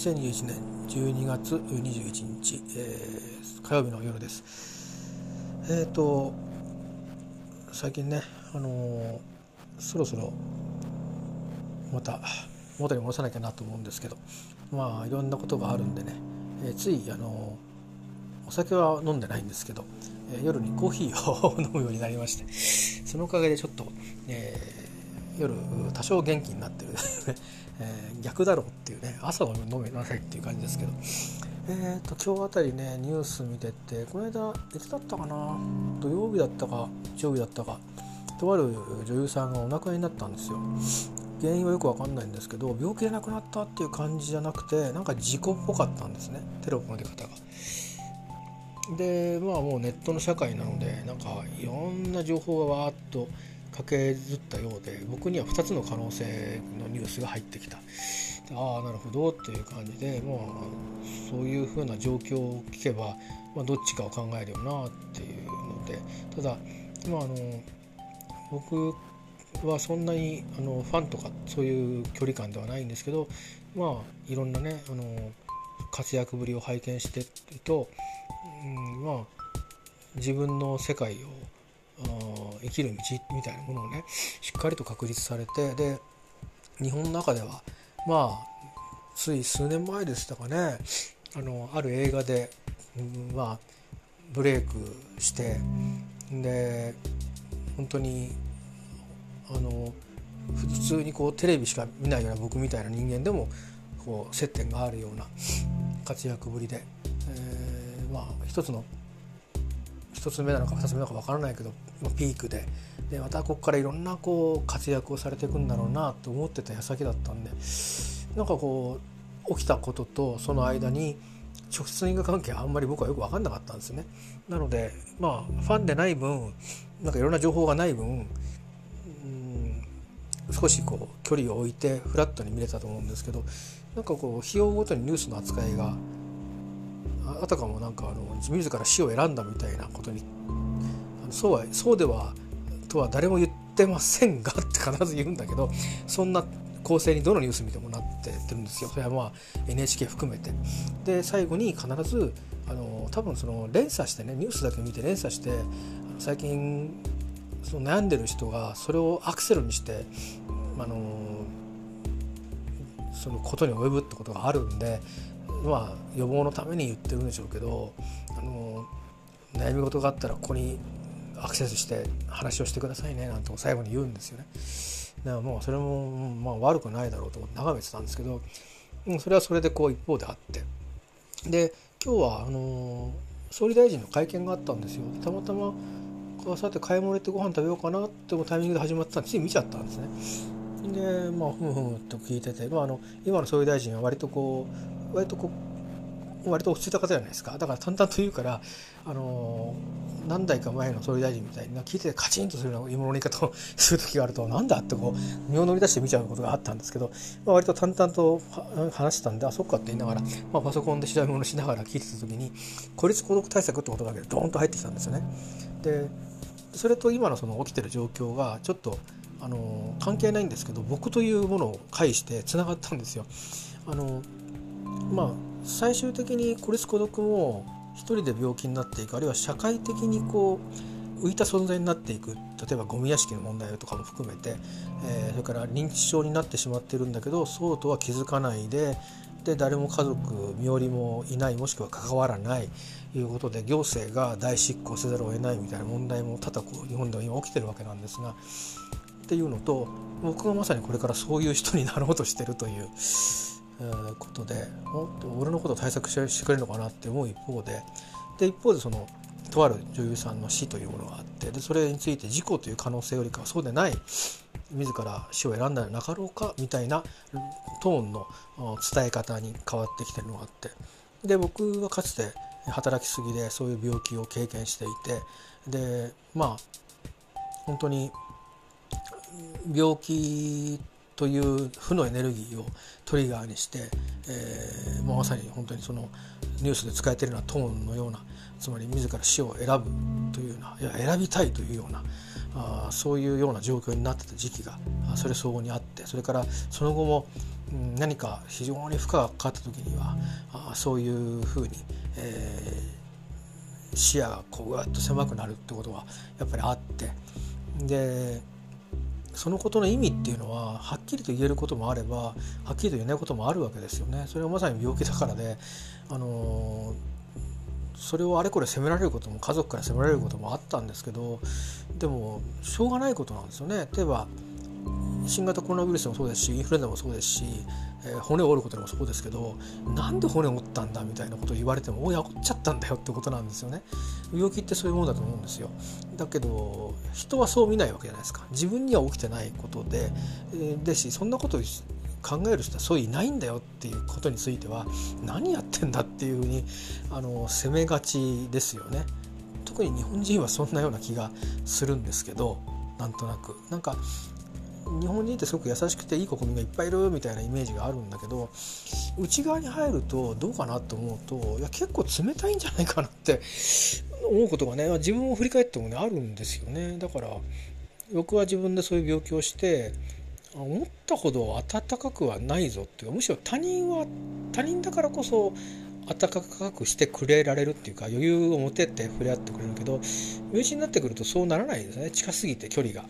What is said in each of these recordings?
2021年12月21日、えー、火曜日の夜です。えっ、ー、と最近ねあのー、そろそろまた元に戻さなきゃなと思うんですけどまあいろんなことがあるんでね、えー、ついあのお酒は飲んでないんですけど、え夜にコーヒーを 飲むようになりましてそのおかげでちょっと、え夜多少元気になってる えー、逆だろうっていうね朝は飲めなさいっていう感じですけどえっ、ー、と今日あたりねニュース見ててこの間いつだったかな土曜日だったか日曜日だったかとある女優さんがお亡くなりになったんですよ原因はよく分かんないんですけど病気で亡くなったっていう感じじゃなくてなんか事故っぽかったんですねテロップの出方が。でまあもうネットの社会なのでなんかいろんな情報がわーっとけずったようで僕には2つの可能性のニュースが入ってきた。ああなるほどっていう感じでまあそういうふうな状況を聞けば、まあ、どっちかを考えるよなっていうので。ただまああの僕はそんなにあのファンとかそういう距離感ではないんですけどまあいろんなねあの活躍ぶりを拝見してると、うん、まあ自分の世界を生きる道みたいなものをねしっかりと確立されてで日本の中ではまあつい数年前でしたかねあのある映画で、うん、まあブレイクしてで本当にあの普通にこうテレビしか見ないような僕みたいな人間でもこう接点があるような活躍ぶりで、えー、まあ一つの1つ目なのか2つ目なのか分からないけどピークででまたここからいろんなこう活躍をされていくんだろうなと思ってた矢先だったんでなんかこう起きたこととその間に直接因果関係あんまり僕はよく分かんなかったんですね。なのでまあファンでない分なんかいろんな情報がない分少しこう距離を置いてフラットに見れたと思うんですけどなんかこう費用ごとにニュースの扱いがあたかもなんかあの自ら死を選んだみたいなことにそうはそうではとは誰も言ってませんがって必ず言うんだけどそんな構成にどのニュース見てもなっててるんですよそれはまあ NHK 含めて。で最後に必ずあの多分その連鎖してねニュースだけ見て連鎖して最近その悩んでる人がそれをアクセルにしてあのそのことに及ぶってことがあるんでまあ予防のために言ってるんでしょうけどあの悩み事があったらここにアクセスして話をしてくださいねなんて最後に言うんですよね。だからもうそれもまあ悪くないだろうと思って眺めてたんですけどそれはそれでこう一方であってで今日はあの総理大臣の会見があったんですよ。たまたまさて買い物行ってご飯食べようかなってタイミングで始まってたんでつい見ちゃったんですね。でまあふむふむと聞いてて、まあ、あの今の総理大臣は割とこう割とこう割と落ち着いた方じゃないですかだから淡々と言うからあの何代か前の総理大臣みたいに聞いててカチンとするような芋の言い方をする時があるとなんだってこう身を乗り出して見ちゃうことがあったんですけど、まあ、割と淡々と話してたんであそっかって言いながら、まあ、パソコンで調べ物しながら聞いてた時に孤立孤独対策ってことだけでドーンと入ってきたんですよね。でそれと今のその起きてる状況がちょっとあの関係ないんですけど僕というものを介してつながったんですよ。あのまあ最終的に孤立孤独も一人で病気になっていくあるいは社会的にこう浮いた存在になっていく例えばゴミ屋敷の問題とかも含めて、えー、それから認知症になってしまってるんだけどそうとは気づかないでで誰も家族身寄りもいないもしくは関わらないいうことで行政が大執行せざるを得ないみたいな問題も多々こう日本では今起きてるわけなんですがっていうのと僕がまさにこれからそういう人になろうとしてるという、ことで俺のこと対策してくれるのかなって思う一方でで一方でそのとある女優さんの死というものがあってでそれについて事故という可能性よりかはそうでない自ら死を選んだらなかろうかみたいなトーンの伝え方に変わってきてるのがあって。で僕はかつて働きすぎでそういう病気を経験していてでまあ本当に病気という負のエネルギーをトリガーにして、えー、まさに本当にそのニュースで使えてるようなトーンのようなつまり自ら死を選ぶというようないや選びたいというようなあそういうような状況になってた時期がそれ相応にあってそれからその後も何か非常に負荷がかかった時にはあそういうふうに、えー、視野がこうぐわっと狭くなるってことはやっぱりあってでそのことの意味っていうのははっきりと言えることもあればはっきりと言えないこともあるわけですよね。それはまさに病気だからで、あのそれをあれこれ責められることも家族から責められることもあったんですけどでもしょうがないことなんですよね。例えば新型コロナウイルスもそうですしインフルエンザもそうですし、えー、骨を折ることもそうですけどなんで骨を折ったんだみたいなことを言われても「おや折っちゃったんだよ」ってことなんですよね。病気ってそういうものだと思うんですよ。だけど人はそう見ないわけじゃないですか。自分には起きてないことで、えー、ですしそんなことを考える人はそういないんだよっていうことについては何やってんだっていうふうにあの責めがちですよね。特に日本人はそんなような気がするんですけどなんとなくなんか日本人ってすごく優しくていい国民がいっぱいいるみたいなイメージがあるんだけど内側に入るとどうかなと思うといや結構冷たいんじゃないかなって 思うことがね自分を振り返ってもねあるんですよねだから僕は自分でそういう病気をして思ったほど温かくはないぞっていうかむしろ他人は他人だからこそ温かくしてくれられるっていうか余裕を持てて触れ合ってくれるけど身内になってくるとそうならないですね近すぎて距離が。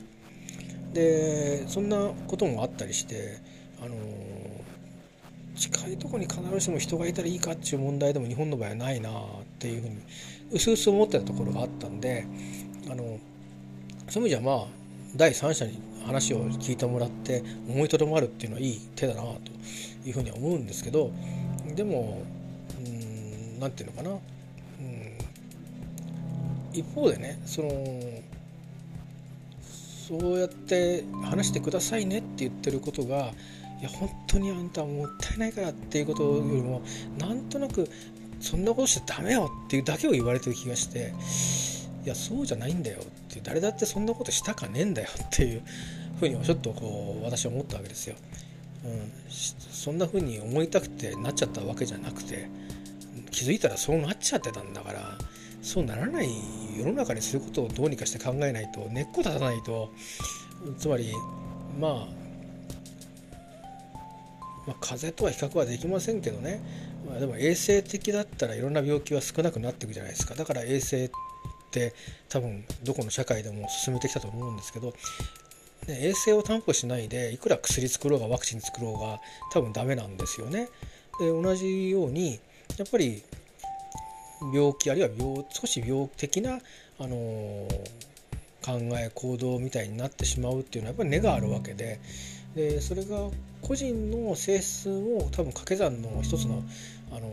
でそんなこともあったりしてあの近いとこに必ずしも人がいたらいいかっていう問題でも日本の場合はないなっていうふうにうすうす思ってたところがあったんであのそういう意味じゃまあ第三者に話を聞いてもらって思いとどまるっていうのはいい手だなというふうには思うんですけどでも何て言うのかな、うん、一方でねそのそうやって話してくださいねって言ってることがいや本当にあんたはもったいないからっていうことよりもなんとなくそんなことしちゃダメよっていうだけを言われてる気がしていやそうじゃないんだよって誰だってそんなことしたかねえんだよっていうふうにちょっとこう私は思ったわけですよ。うん、そんなふうに思いたくてなっちゃったわけじゃなくて気づいたらそうなっちゃってたんだからそうならない世の中にすることをどうにかして考えないと根っこ立たないと。つまりまあまあ、風邪とは比較はできませんけどね、まあ、でも衛生的だったらいろんな病気は少なくなっていくじゃないですか。だから衛生って多分どこの社会でも進めてきたと思うんですけど、ね、衛生を担保しないでいくら薬作ろうがワクチン作ろうが多分ダメなんですよね。で同じようにやっぱり病気あるいは病少し病的な、あのー、考え行動みたいになってしまうっていうのはやっぱり根があるわけででそれが個人の性質も多分掛け算の一つの、あのー、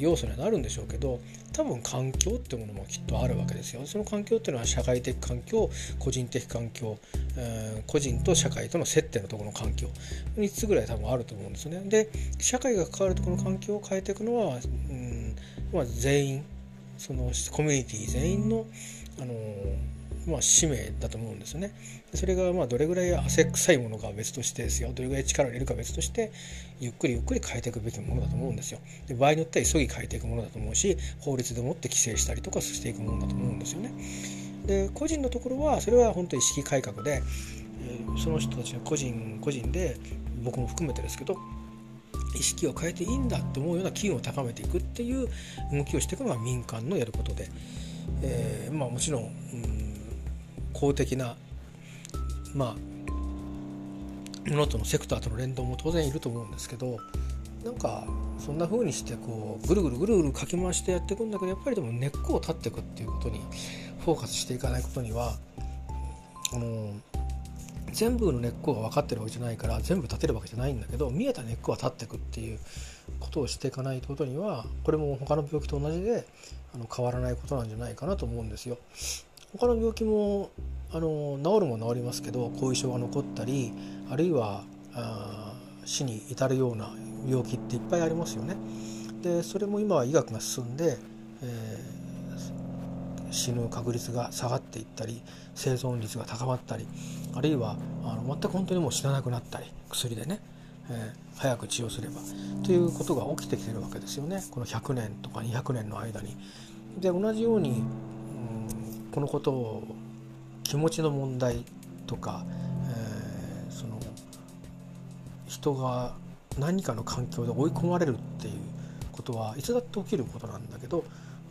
要素にはなるんでしょうけど多分環境っていうものもきっとあるわけですよ。その環境っていうのは社会的環境個人的環境、えー、個人と社会との接点のところの環境3つぐらい多分あると思うんですね。で社会が関わるところの環境を変えていくのは、うんまあ、全員そのコミュニティ全員の、あのまあ、使命だと思うんですよね。それがまあどれぐらい汗臭いものか別としてですよどれぐらい力を入れるか別としてゆっくりゆっくり変えていくべきものだと思うんですよ。で場合によっては急ぎ変えていくものだと思うし法律でもって規制したりとかしていくものだと思うんですよね。で個人のところはそれは本当に意識改革で、その人たちが個人個人で僕も含めてですけど意識を変えていいんだと思うような機運を高めていくっていう動きをしていくのが民間のやることで、えー、まあ、もちろん、うん、公的な、まあ、ものとのセクターとの連動も当然いると思うんですけどなんかそんな風にしてこうぐるぐるぐるぐるかき回してやっていくんだけどやっぱりでも根っこを立っていくっていうことにフォーカスしていかないことにはあの全部の根っこが分かってるわけじゃないから全部立てるわけじゃないんだけど見えた根っこは立っていくっていうことをしていかないことにはこれも他の病気と同じであの変わらないことなんじゃないかなと思うんですよ。他の病気もあの治るも治りますけど後遺症が残ったりあるいはあ死に至るような病気っていっぱいありますよね。でそれも今は医学が進んで、えー、死ぬ確率が下がっていったり生存率が高まったりあるいはあの全く本当にもう死ななくなったり薬でね、えー、早く治療すればということが起きてきてるわけですよねこの100年とか200年の間に。で同じように、うん、このことを気持ちの問題とか、えー、その人が何かの環境で追い込まれるっていうことはいつだって起きることなんだけど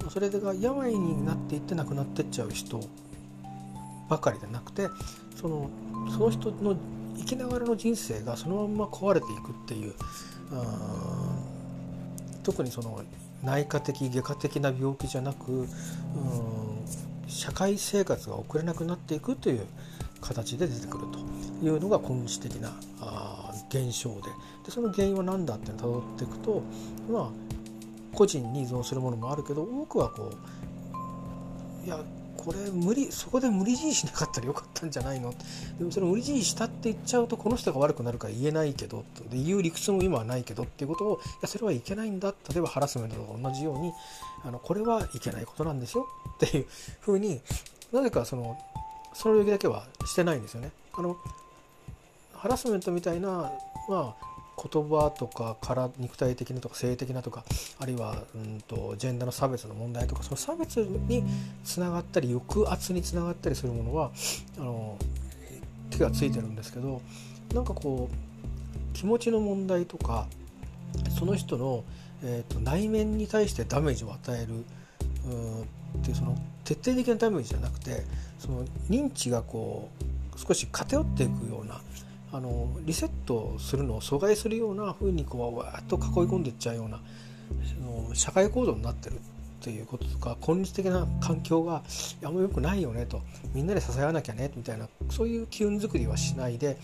それが病になっていって亡くなってっちゃう人ばかりでなくてそのその人の生きながらの人生がそのまま壊れていくっていう特にその内科的外科的な病気じゃなく社会生活が送れなくなっていくという形で出てくるというのが根治的な現象で。でその原因は何だってたどっていくとまあ個人に依存するものもあるけど多くはこういやこれ無理そこで無理強いしなかったらよかったんじゃないの？でもそれ無理強いしたって言っちゃうとこの人が悪くなるから言えないけどで言う理屈も今はないけどっていうことをいやそれはいけないんだ例えばハラスメントと同じようにあのこれはいけないことなんですよっていうふうになぜかそのその領域だけはしてないんですよね。あのハラスメントみたいな、まあ、言葉とかから肉体的なとか性的なとかあるいはうんとジェンダーの差別の問題とかその差別につながったり抑圧につながったりするものはあの手がついてるんですけどなんかこう気持ちの問題とかその人の、えーと、内面に対してダメージを与えるっていうその徹底的なダメージじゃなくてその認知がこう少し偏っていくようなあのリセットするのを阻害するような風にこうわーっと囲い込んでいっちゃうようなその社会構造になってるっていうこととか根治的な環境があんま良くないよねと。みんなで支え合わなきゃねみたいなそういう機運作りはしないで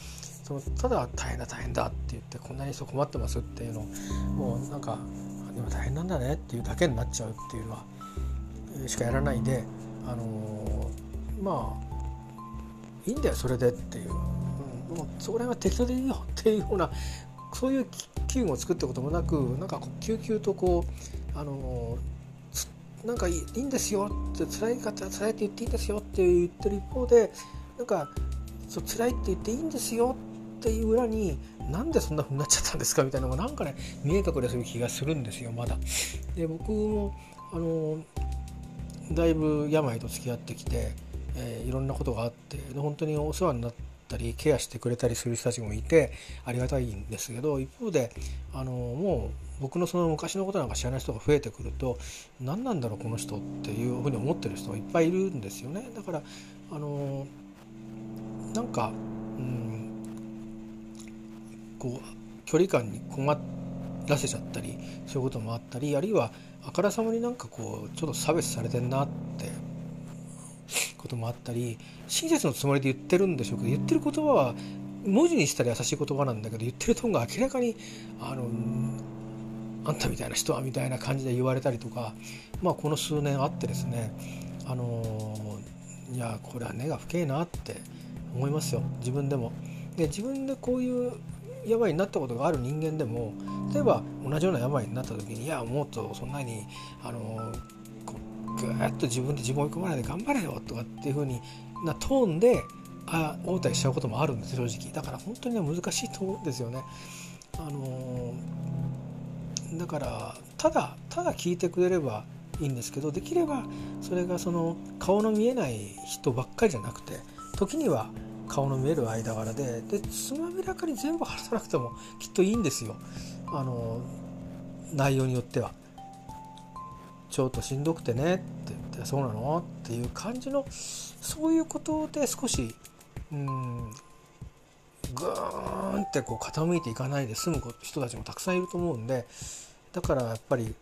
そのただ大変だ大変だって言ってこんなに困ってますっていうのをもうなんか今大変なんだねっていうだけになっちゃうっていうのはしかやらないであの、まあいいんだよそれでっていう。もうそこら辺は適当でいいよっていうようなそういう機運を作ったこともなくなんか救急とこうあのなんかいいんですよって辛い方は辛いって言っていいんですよって言ってる一方でなんかそう辛いって言っていいんですよっていう裏になんでそんな風になっちゃったんですかみたいなのがなんかね見え隠れする気がするんですよまだ。で僕もあのだいぶ病と付き合ってきて、えー、いろんなことがあって本当にお世話になってったりケアしてくれたりする人たちもいてありがたいんですけど一方であのもう僕のその昔のことなんか知らない人が増えてくると何なんだろうこの人っていうふうに思ってる人がいっぱいいるんですよね。だからあのなんか、うん、こう距離感に困らせちゃったりそういうこともあったりあるいはあからさまになんかこうちょっと差別されてんなってこともあったり親切のつもりで言ってるんでしょうけど言ってる言葉は文字にしたら優しい言葉なんだけど言ってるトーンが明らかにあのあんたみたいな人はみたいな感じで言われたりとか、まあ、この数年あってですねあのいやこれは根が深いなって思いますよ自分でも。で自分でこういう病になったことがある人間でも例えば同じような病になった時にいやもっとそんなにあのぐっと自分で自分を追い込まないで頑張れよとかっていう風になトーンであ応対しちゃうこともあるんです正直だから本当にね難しいと思うんですよね。あのー、だからただただ聞いてくれればいいんですけどできればそれがその顔の見えない人ばっかりじゃなくて時には顔の見える間柄ででつまびらかに全部話さなくてもきっといいんですよあの内容によっては。ちょっとしんどくてねって言ってそうなの？っていう感じのそういうことで少しうんグーンってこう傾いていかないで済む人たちもたくさんいると思うんでだからやっぱり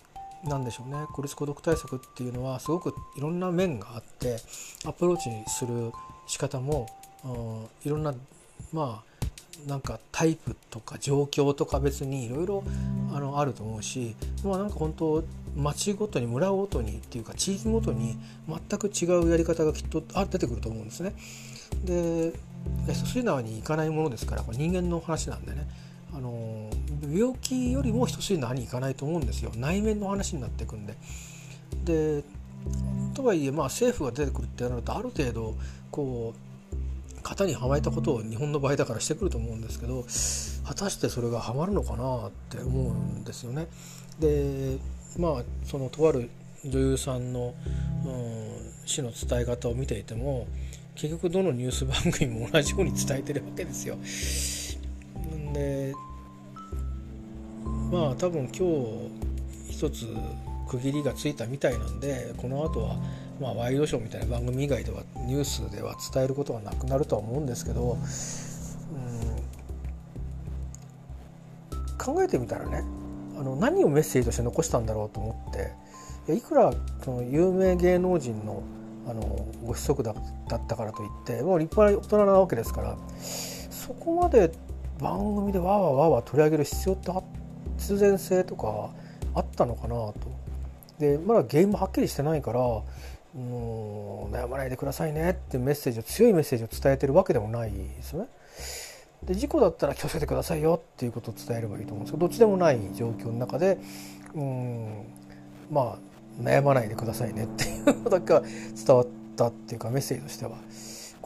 なんでしょうね。孤立孤独対策っていうのはすごくいろんな面があってアプローチする仕方も、いろんなまあなんかタイプとか状況とか別にいろいろあると思うしまあなんか本当町ごとに村ごとにっていうか地域ごとに全く違うやり方がきっとあ出てくると思うんですね。でそういうのに行かないものですから人間の話なんでねあの病気よりも人筋縄に行かないと思うんですよ内面の話になっていくんで。でとはいえまあ政府が出てくるってなるとある程度こう型にはまえたことを日本の場合だからしてくると思うんですけど果たしてそれがはまるのかなって思うんですよね。でまあそのとある女優さんの、うん、死の伝え方を見ていても結局どのニュース番組も同じように伝えてるわけですよ。でまあ多分今日一つ区切りがついたみたいなんでこの後はまあワイドショーみたいな番組以外ではニュースでは伝えることはなくなるとは思うんですけど、うん、考えてみたらねあの何をメッセージとして残したんだろうと思っていくらその有名芸能人のあのご子息だったからといってもう立派な大人なわけですからそこまで番組でわわわわ取り上げる必要って必然性とかあったのかなと。でまだ原因もはっきりしてないからもう悩まないでくださいねってメッセージを強いメッセージを伝えてるわけでもないですよね。で事故だったら気をつけてくださいよっていうことを伝えればいいと思うんですけどどっちでもない状況の中でうんまあ悩まないでくださいねっていうのだけは伝わったっていうかメッセージとしては。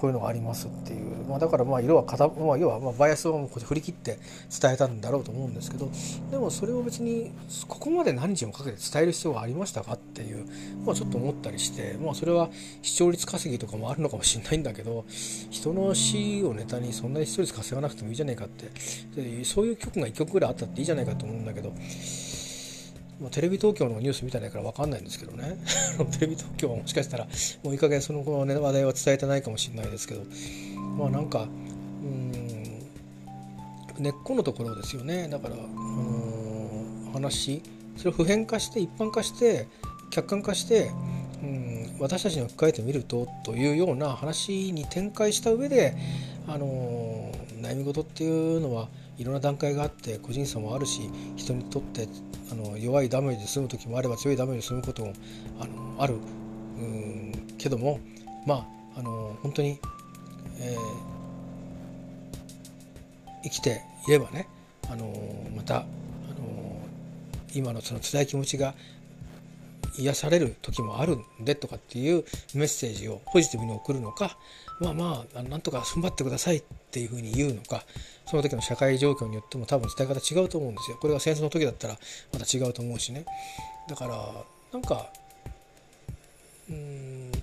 こういうのがありますっていう、まあ、だからまあ色は片、まあ、要はまあバイアスを振り切って伝えたんだろうと思うんですけど。でもそれを別にここまで何日もかけて伝える必要がありましたかっていう、まあ、ちょっと思ったりして、まあ、それは視聴率稼ぎとかもあるのかもしれないんだけど人の死をネタにそんなに視聴率稼がなくてもいいじゃないかって。そういう曲が1曲ぐらいあったっていいじゃないかと思うんだけど。まあ、テレビ東京のニュース見てないから分かんないんですけどね。テレビ東京はもしかしたらもういい加減その後の、話題は伝えてないかもしれないですけど。まあなんかうん根っこのところですよね。だから、うん、話それを普遍化して一般化して客観化してうん私たちに置き換えてみるとというような話に展開した上で、あの悩み事っていうのはいろんな段階があって個人差もあるし人にとってあの弱いダメージで済む時もあれば強いダメージで済むこともあのある。うんけどもまああの本当に、えー、生きていればねあのまたあの今のその辛い気持ちが癒される時もあるんでとかっていうメッセージをポジティブに送るのかまあまあなんとか踏ん張ってくださいっていうふうに言うのかその時の社会状況によっても多分伝え方違うと思うんですよ。これが戦争の時だったらまた違うと思うしね。だからなんかうん伝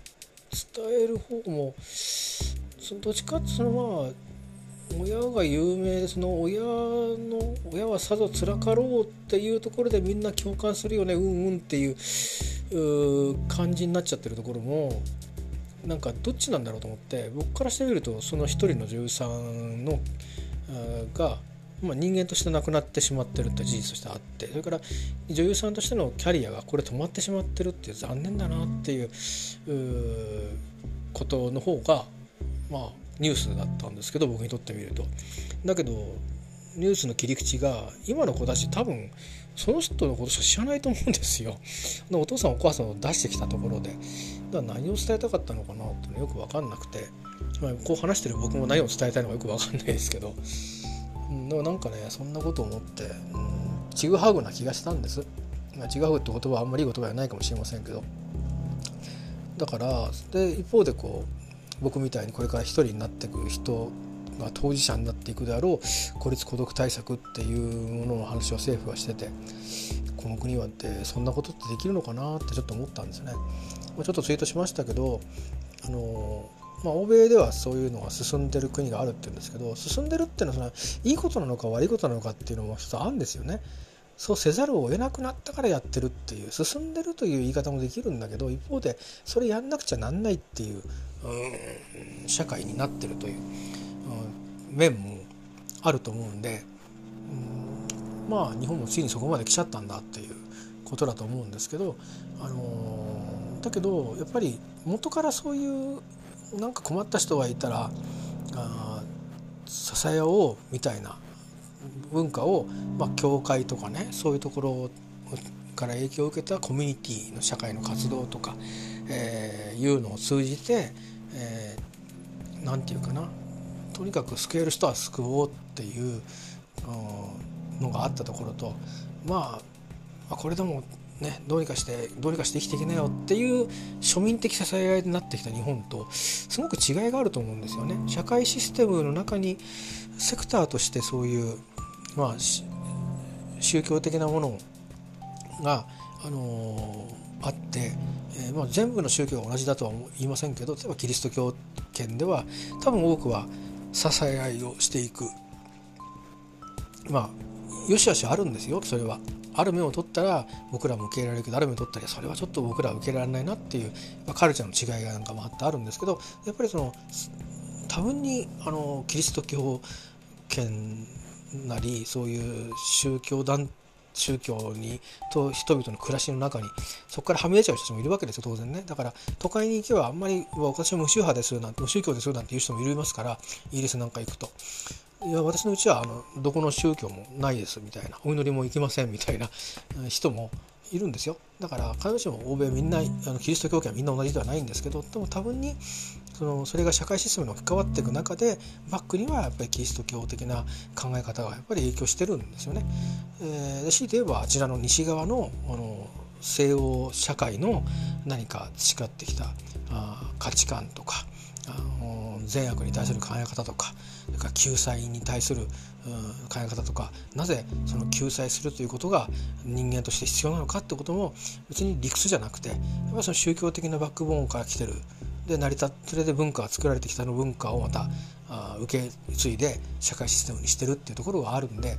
える方もそのどっちかってそのまあ親が有名でその親の親はさぞつらかろうっていうところでみんな共感するよね。うんうんっていう感じになっちゃってるところもなんかどっちなんだろうと思って僕からしてみるとその一人の女優さんのが、まあ、人間として亡くなってしまってるって事実としてあってそれから女優さんとしてのキャリアがこれ止まってしまってるっていう残念だなっていうことの方がまあニュースだったんですけど僕にとってみると。だけどニュースの切り口が今の子たち多分その人のことしか知らないと思うんですよ。お父さんお母さんを出してきたところでだから何を伝えたかったのかなってよく分かんなくて、まあ、こう話してる僕も何を伝えたいのかよく分かんないですけど、うん、でもなんかねそんなことを思ってうんちぐはぐな気がしたんです。まあ、ちぐはぐって言葉はあんまりいい言葉じゃないかもしれませんけどだからで一方でこう僕みたいにこれから一人になっていく人が当事者になっていくであろう孤立孤独対策っていうものの話を政府はしててこの国はってそんなことってできるのかなってちょっと思ったんですね。ちょっとツイートしましたけどあのまあ、欧米ではそういうのが進んでる国があるって言うんですけど進んでるっていうのはそのいいことなのか悪いことなのかっていうのも一つあるんですよね。そうせざるを得なくなったからやってるっていう進んでるという言い方もできるんだけど一方でそれやんなくちゃなんないっていう、う、社会になってるという、う、面もあると思うんで、うん、まあ日本もついにそこまで来ちゃったんだっていうことだと思うんですけど、あのだけどやっぱり元からそういうなんか困った人がいたらあ支え合おうみたいな文化を、まあ、教会とかねそういうところから影響を受けたコミュニティの社会の活動とか、えー、いうのを通じて何、えー、て言うかなとにかく救える人は救おうっていうのがあったところとまあこれでもね、どうにかしてどうにかして生きていけなよっていう庶民的支え合いになってきた日本とすごく違いがあると思うんですよね。社会システムの中にセクターとしてそういう、まあ、宗教的なものが、あのー、あって、えー、まあ、全部の宗教が同じだとは言いませんけど例えばキリスト教圏では多分多くは支え合いをしていく、まあ、よしあしあるんですよそれは。ある面を取ったら僕らも受け入れられるけどある面を取ったらそれはちょっと僕らは受け入れられないなっていうカルチャーの違いがなんかもあってあるんですけどやっぱりその多分にあのキリスト教圏なりそういう宗教団宗教にと人々の暮らしの中にそこからはみ出ちゃう人もいるわけですよ当然ね。だから都会に行けばあんまり私は無宗派ですなんて無宗教ですよなんていう人もいますからイギリスなんか行くと。いや私のうちはあのどこの宗教もないですみたいなお祈りも行きませんみたいな 人もいるんですよだから必ずしも欧米みんなあのキリスト教圏はみんな同じではないんですけどでも多分にそのそれが社会システムに関わっていく中でバックにはやっぱりキリスト教的な考え方がやっぱり影響してるんですよね。えー、強いて言えばあちらの西側のあの西欧社会の何か培ってきたあ価値観とかあの善悪に対する考え方とかそれから救済に対する、考え方とかなぜその救済するということが人間として必要なのかってことも別に理屈じゃなくてやっぱその宗教的なバックボーンから来てる。で成り立それで文化が作られてきたの文化をまた受け継いで社会システムにしてるっていうところがあるんで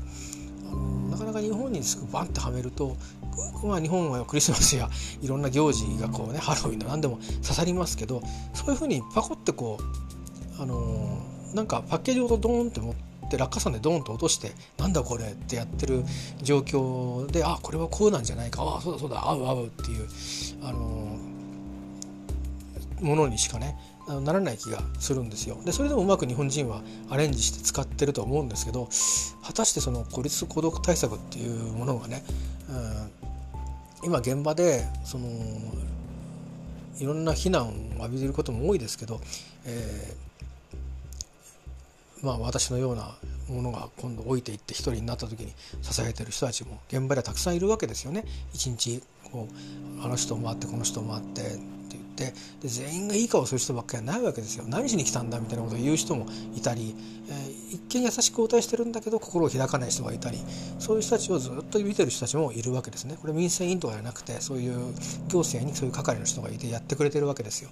なかなか日本にすぐバンってはめると、まあ、日本はクリスマスやいろんな行事がこうねハロウィンの何でも刺さりますけどそういうふうにパコってこうあのなんかパッケージごとドーンって持って落下傘でドーンと落としてなんだこれってやってる状況であこれはこうなんじゃないかああそうだそうだ合う合うっていうあのものにしかねならない気がするんですよでそれでもうまく日本人はアレンジして使ってると思うんですけど果たしてその孤立孤独対策っていうものがね、うん、今現場でそのいろんな非難を浴びることも多いですけど、えー、まあ私のようなものが今度置いていって一人になった時に支えてる人たちも現場ではたくさんいるわけですよね。一日こうあの人も回ってこの人も回ってってで全員がいい顔する人ばっかりはないわけですよ何しに来たんだみたいなことを言う人もいたり、えー、一見優しく応対してるんだけど心を開かない人がいたりそういう人たちをずっと見てる人たちもいるわけですねこれ民生委員とかじゃなくてそういう行政にそういう係の人がいてやってくれてるわけですよ。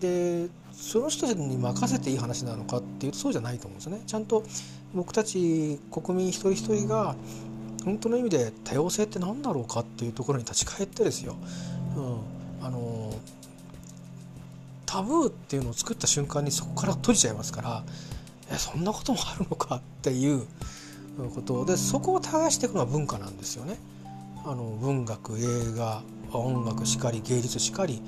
でその人に任せていい話なのかっていうとそうじゃないと思うんですね。ちゃんと僕たち国民一人一人が本当の意味で多様性って何だろうかっていうところに立ち返ってですよ、うん、あのタブーっていうのを作った瞬間にそこから閉じちゃいますからえそんなこともあるのかっていうことでそこを耕していくのは文化なんですよね。あの文学映画音楽しかり芸術しかり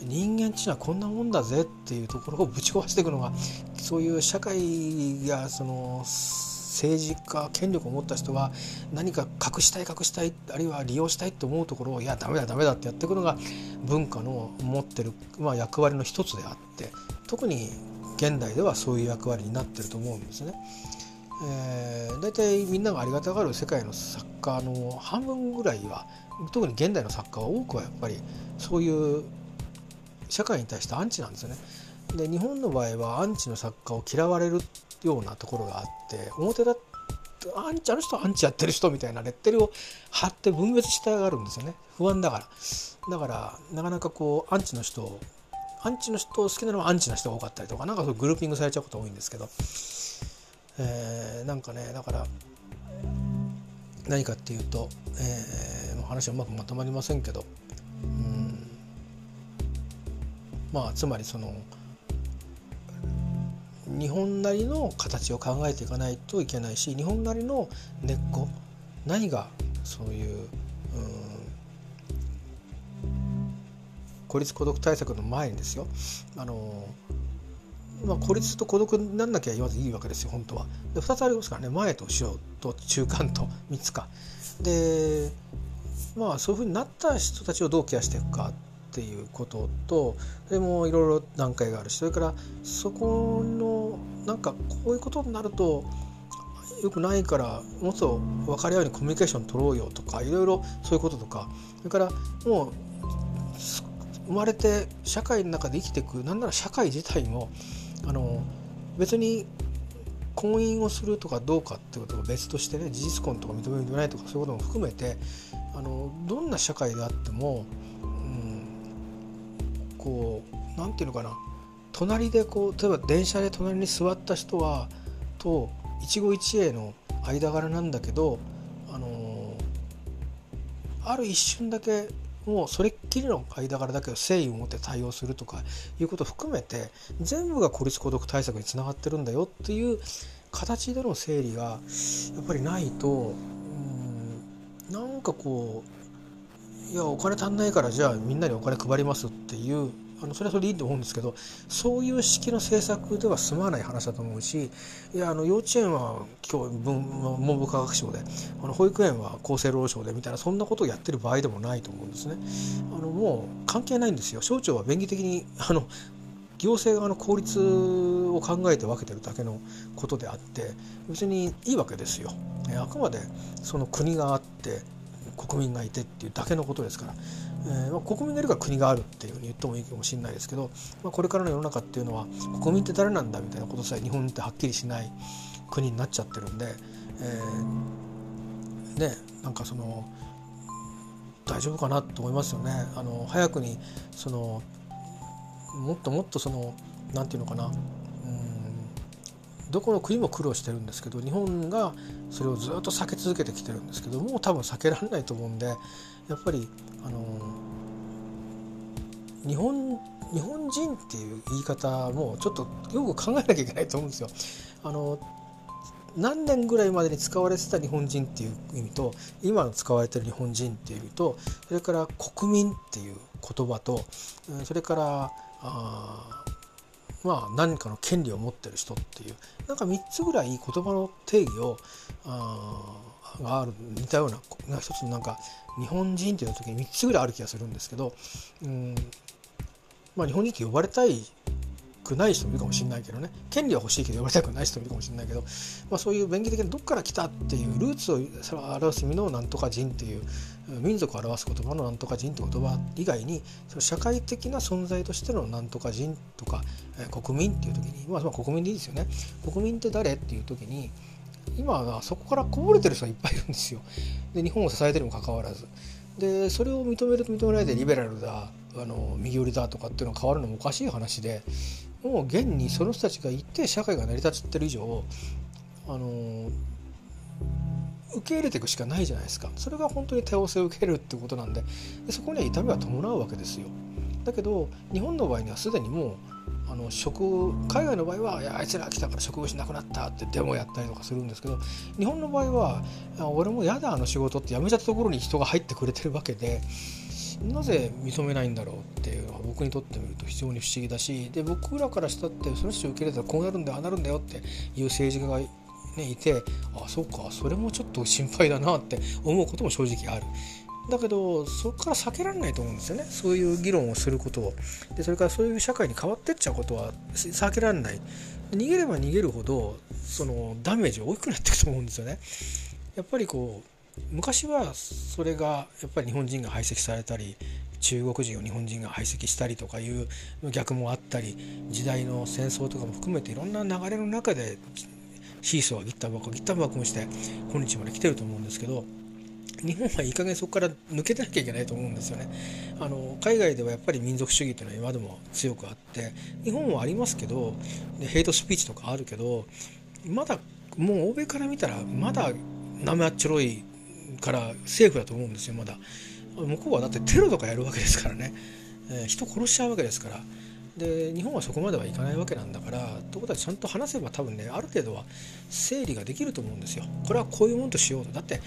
人間っていうのはこんなもんだぜっていうところをぶち壊していくのがそういう社会やその政治家権力を持った人は何か隠したい隠したいあるいは利用したいって思うところをいやダメだダメだってやっていくのが文化の持ってる、まあ、役割の一つであって特に現代ではそういう役割になってると思うんですね。えー、大体みんながありがたがる世界の作家の半分ぐらいは特に現代の作家は多くはやっぱりそういう社会に対してアンチなんですよね。で日本の場合はアンチの作家を嫌われるようなところがあって表だってアンチあの人アンチやってる人みたいなレッテルを貼って分別したがるんですよね。不安だから。だからなかなかこうアンチの人アンチの人を好きなのはアンチな人が多かったりとかなんかそうグルーピングされちゃうこと多いんですけど、えー、なんかねだから何かっていうと、えー、話はうまくまとまりませんけど。うん。まあつまりその日本なりの形を考えていかないといけないし日本なりの根っこ何がそういう孤立孤独対策の前にですよあのまあ、孤立と孤独になんなきゃまずいいわけですよ本当は。で2つありますからね前と後ろと中間と3つか。でまあそういうふうになった人たちをどうケアしていくかっていうこととでもいろいろ段階があるしそれからそこのなんかこういうことになるとよくないからもっと分かり合うようにコミュニケーション取ろうよとかいろいろそういうこととかそれからもう生まれて社会の中で生きていくなんなら社会自体もあの別に婚姻をするとかどうかってことは別としてね事実婚とか認めないとかそういうことも含めてあのどんな社会であってもこう何て言うのかな隣でこう例えば電車で隣に座った人はと一期一会の間柄なんだけどあの。ある一瞬だけもうそれっきりの間柄だけど誠意を持って対応するとかいうことを含めて全部が孤立孤独対策につながってるんだよっていう形での整理がやっぱりないとうんなんかこういやお金足んないからじゃあみんなにお金配りますっていうあのそれはそれでいいと思うんですけどそういう式の政策では済まない話だと思うしいやあの幼稚園は今日文文部科学省であの保育園は厚生労働省でみたいなそんなことをやってる場合でもないと思うんですね。あのもう関係ないんですよ省庁は便宜的にあの行政側の効率を考えて分けてるだけのことであって別にいいわけですよ。あくまでその国があって国民がいてっていうだけのことですから、えーまあ、国民がいるから国があるっていうふうに言ってもいいかもしれないですけど、まあ、これからの世の中っていうのは国民って誰なんだみたいなことさえ日本ってはっきりしない国になっちゃってるんで、えー、ねなんかその大丈夫かなと思いますよね。あの早くにそのもっともっとその何て言うのかなどこの国も苦労してるんですけど日本がそれをずっと避け続けてきてるんですけどもう多分避けられないと思うんでやっぱりあの日本日本人っていう言い方もちょっとよく考えなきゃいけないと思うんですよ。あの何年ぐらいまでに使われてた日本人っていう意味と今の使われてる日本人っていう意味とそれから国民っていう言葉とそれからあまあ何かの権利を持ってる人っていうなんか3つぐらい言葉の定義をあがある似たようなな一つなんか日本人っていう時に3つぐらいある気がするんですけどうんまあ日本人って呼ばれたいくない人もいるかもしれないけどね。権利は欲しいけど呼ばれたくない人もいるかもしれないけど、まあ、そういう便宜的にどっから来たっていうルーツを表す意味のなんとか人っていう民族を表す言葉のなんとか人って言葉以外にその社会的な存在としてのなんとか人とか、え国民っていう時に、まあ、まあ国民でいいですよね国民って誰っていう時に今はそこからこぼれてる人がいっぱいいるんですよ。で日本を支えてるにもかかわらず。でそれを認めると認めないでリベラルだあの右寄りだとかっていうのが変わるのもおかしい話でもう現にその人たちがいて社会が成り立ってる以上あの受け入れていくしかないじゃないですか。それが本当に多様性を受けるってことなんででそこには痛みは伴うわけですよ。だけど日本の場合にはすでにもうあの職海外の場合は「いやあいつら来たから職しなくなった」ってデモやったりとかするんですけど日本の場合は「俺も嫌だあの仕事」って辞めちゃったところに人が入ってくれてるわけでなぜ認めないんだろうっていうのは僕にとってみると非常に不思議だしで僕らからしたってその人を受け入れたらこうなるんだよああなるんだよっていう政治家が、ね、いてあそうかそれもちょっと心配だなって思うことも正直ある。だけどそこから避けられないと思うんですよね。そういう議論をすることを。でそれからそういう社会に変わってっちゃうことは避けられない。逃げれば逃げるほどそのダメージ大きくなっていくと思うんですよね。やっぱりこう昔はそれがやっぱり日本人が排斥されたり中国人を日本人が排斥したりとかいう逆もあったり時代の戦争とかも含めていろんな流れの中でシーソーギタンバックギタンバックもして今日まで来てると思うんですけど日本はいい加減そこから抜けてなきゃいけないと思うんですよね。あの海外ではやっぱり民族主義というのは今でも強くあって日本はありますけどヘイトスピーチとかあるけどまだもう欧米から見たらまだ生っちょろいからセーフだと思うんですよまだ。向こうはだってテロとかやるわけですからね、えー、人殺しちゃうわけですから。で日本はそこまではいかないわけなんだからということはちゃんと話せば多分ねある程度は整理ができると思うんですよこれはこういうもんとしようとだって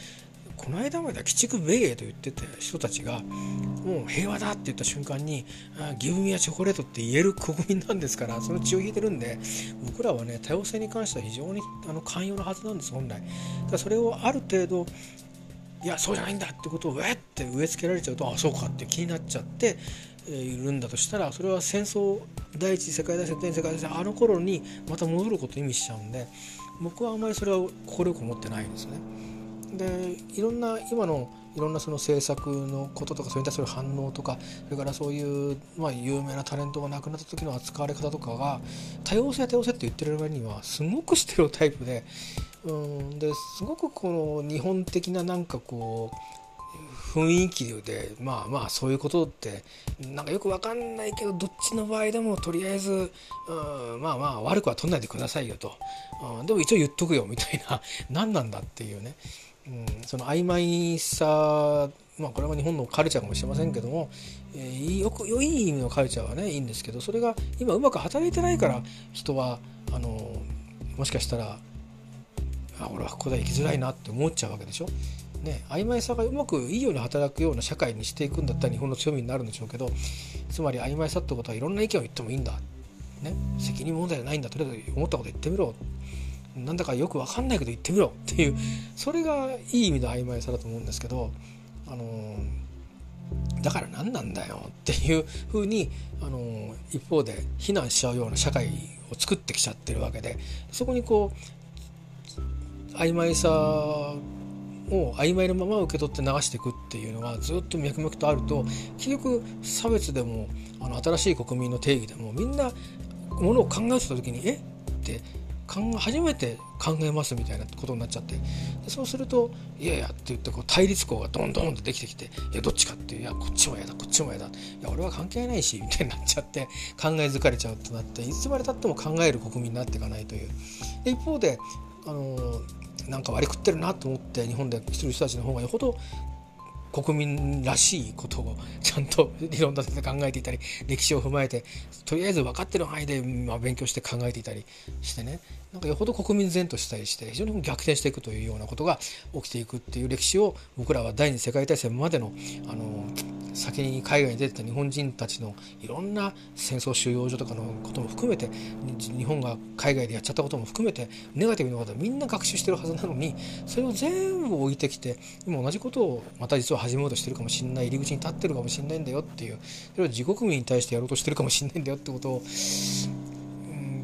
この間までは鬼畜米英と言ってた人たちがもう平和だって言った瞬間に「ギブミアチョコレート」って言える国民なんですからその血を引いてるんで僕らはね多様性に関しては非常にあの寛容なはずなんです本来。だそれをある程度いやそうじゃないんだってことをえって植え付けられちゃうとあそうかって気になっちゃっているんだとしたらそれは戦争第一次世界大戦第二次世界大戦あの頃にまた戻ることを意味しちゃうんで僕はあんまりそれは快く思ってないんですね。でいろんな今のいろんなその政策のこととかそれに対する反応とかそれからそういう、まあ、有名なタレントが亡くなった時の扱われ方とかが多様性多様性って言ってる割にはすごくステレオタイプでうんですごくこの日本的ななんかこう雰囲気でまあまあそういうことってなんかよくわかんないけどどっちの場合でもとりあえず、まあまあ悪くは取んないでくださいよと、うん、でも一応言っとくよみたいな。何なんだっていうね。うん、その曖昧さまあこれは日本のカルチャーかもしれませんけども、え、よく良い意味のカルチャーはねいいんですけどそれが今うまく働いてないから人はあのもしかしたらあ俺はここで生きづらいなって思っちゃうわけでしょ。ね、曖昧さがうまくいいように働くような社会にしていくんだったら日本の強みになるんでしょうけどつまり曖昧さってことはいろんな意見を言ってもいいんだ、ね、責任問題じゃないんだ。とりあえず思ったこと言ってみろ。なんだかよく分かんないけど言ってみろ。っていうそれがいい意味の曖昧さだと思うんですけど、あの、だから何なんだよ。っていうふうに、あの、一方で非難しちゃうような社会を作ってきちゃってるわけでそこにこう曖昧さを曖昧なまま受け取って流していくっていうのがずっと脈々とあると結局差別でもあの新しい国民の定義でもみんなものを考えてた時に「え？っ?」て初めて考えますみたいなことになっちゃってそうすると「いやいや」って言ってこう対立校がどんどんとできてきて「いやどっちか」っていう「いやこっちも嫌だこっちも嫌だ」「いや俺は関係ないし」みたいになっちゃって 考え疲れちゃうとなっていつまでたっても考える国民になっていかないという。一方であのなんか割り食ってるなと思って日本でしてる人たちの方がよほど国民らしいことをちゃんと理論立てて考えていたり歴史を踏まえてとりあえず分かってる範囲でま勉強して考えていたりしてね。なんかよほど国民然としたりして非常に逆転していくというようなことが起きていくっていう歴史を僕らは第二次世界大戦までのあの先に海外に出てた日本人たちのいろんな戦争収容所とかのことも含めて日本が海外でやっちゃったことも含めてネガティブなことはみんな学習してるはずなのにそれを全部置いてきて今同じことをまた実は始めようとしてるかもしれない入り口に立ってるかもしれないんだよっていうそれを自国民に対してやろうとしてるかもしれないんだよってことを、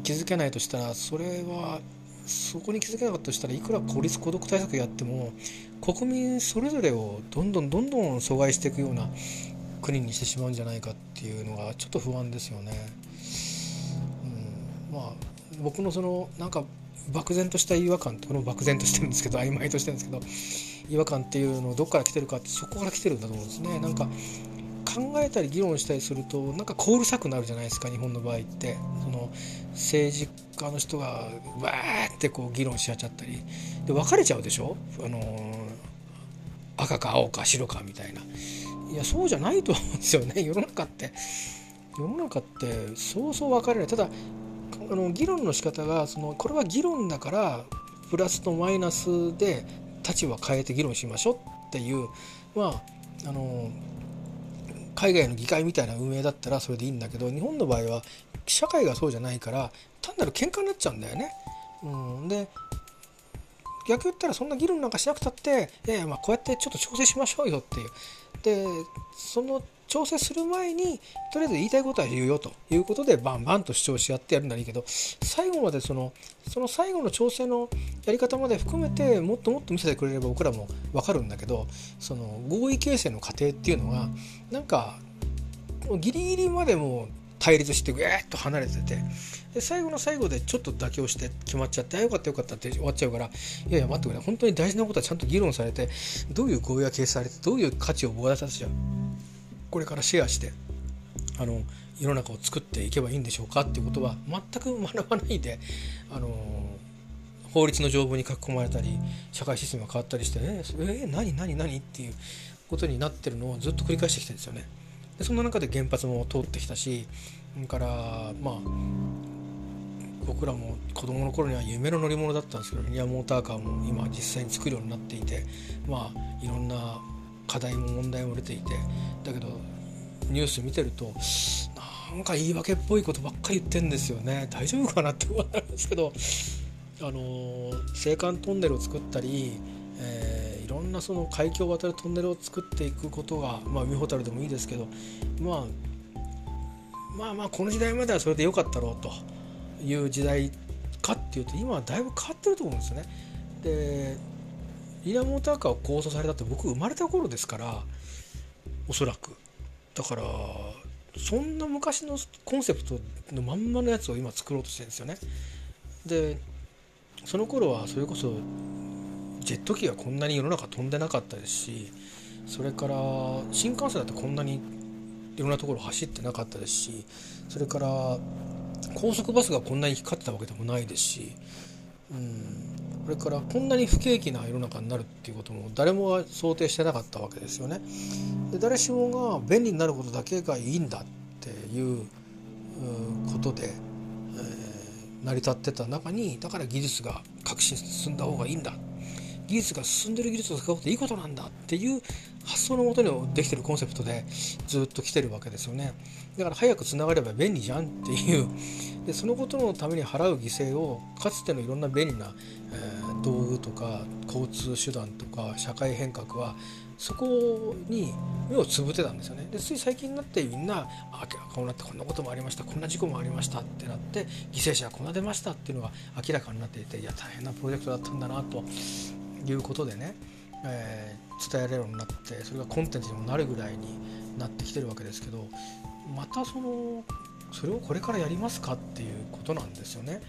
気づけないとしたらそれはそこに気づけなかったとしたらいくら孤立孤独対策やっても国民それぞれをどんどんどんどん阻害していくような国にしてしまうんじゃないかっていうのがちょっと不安ですよね。うん、まあ僕のそのなんか漠然とした違和感ってこの漠然としてるんですけど曖昧としてるんですけど違和感っていうのをどっから来てるかってそこから来てるんだと思うんですね。なんか考えたり議論したりするとなんかこうるさくなるじゃないですか日本の場合って。その政治家の人がわーってこう議論し合っちゃったり。で分かれちゃうでしょ？あの赤か青か白かみたいな。いやそうじゃないと思うんですよね 世の中って。世の中ってそうそう分かれない。ただあの議論の仕方がそのこれは議論だからプラスとマイナスで立場変えて議論しましょうっていう。まああの海外の議会みたいな運営だったらそれでいいんだけど日本の場合は社会がそうじゃないから単なる喧嘩になっちゃうんだよね。うん、で逆言ったらそんな議論なんかしなくたっていやいやまあこうやってちょっと調整しましょうよっていう。でその調整する前にとりあえず言いたいことは言うよと。いうことでバンバンと主張し合ってやるならいいけど最後までそのその最後の調整のやり方まで含めてもっともっと見せてくれれば僕らも分かるんだけどその合意形成の過程っていうのはなんかギリギリまでも対立してぐーっと離れててで最後の最後でちょっと妥協して決まっちゃってあよかったよかったって終わっちゃうからいやいや待ってくれ本当に大事なことはちゃんと議論されてどういう合意が形成されてどういう価値を僕たちはこれからシェアしてあの世の中を作っていけばいいんでしょうかっていうことは全く学ばないであの法律の条文に書き込まれたり社会システムが変わったりしてえー、えー、何何何っていうことになってるのをずっと繰り返してきてるんですよね。でそんな中で原発も通ってきたしそれからまあ僕らも子供の頃には夢の乗り物だったんですけどリニアモーターカーも今実際に作るようになっていてまあいろんな課題も問題も出ていてだけどニュース見てるとなんか言い訳っぽいことばっかり言ってんですよね大丈夫かなって思うんですけどあの青函トンネルを作ったり、えー、いろんなその海峡を渡るトンネルを作っていくことが、まあ、海ほたるでもいいですけど、まあ、まあまあこの時代まではそれで良かったろうという時代かっていうと今はだいぶ変わってると思うんですよね。でリアモーターカーを構想されたって僕生まれた頃ですからおそらく。だからそんな昔のコンセプトのまんまのやつを今作ろうとしてるんですよね。でその頃はそれこそジェット機がこんなに世の中飛んでなかったですしそれから新幹線だってこんなにいろんなところ走ってなかったですしそれから高速バスがこんなに光ってたわけでもないですし、うん、それからこんなに不景気な世の中になるっていうことも誰もが想定してなかったわけですよね。で誰しもが便利になることだけがいいんだっていうことで、えー、成り立ってた中にだから技術が革新進んだ方がいいんだ。技術が進んでる技術を使うこといいことなんだっていう発想のもとにできてるコンセプトでずっと来てるわけですよね。だから早くつながれば便利じゃんっていう。でそのことのために払う犠牲をかつてのいろんな便利な、えー、道具とか交通手段とか社会変革はそこに目をつぶってたんですよねでつい最近になってみんなあこうなってこんなこともありましたこんな事故もありましたってなって犠牲者がこんな出ましたっていうのが明らかになっていていや大変なプロジェクトだったんだなということでね、えー、伝えられるようになってそれがコンテンツにもなるぐらいになってきてるわけですけどまたそのそれをこれからやりますかっていうことなんですよね。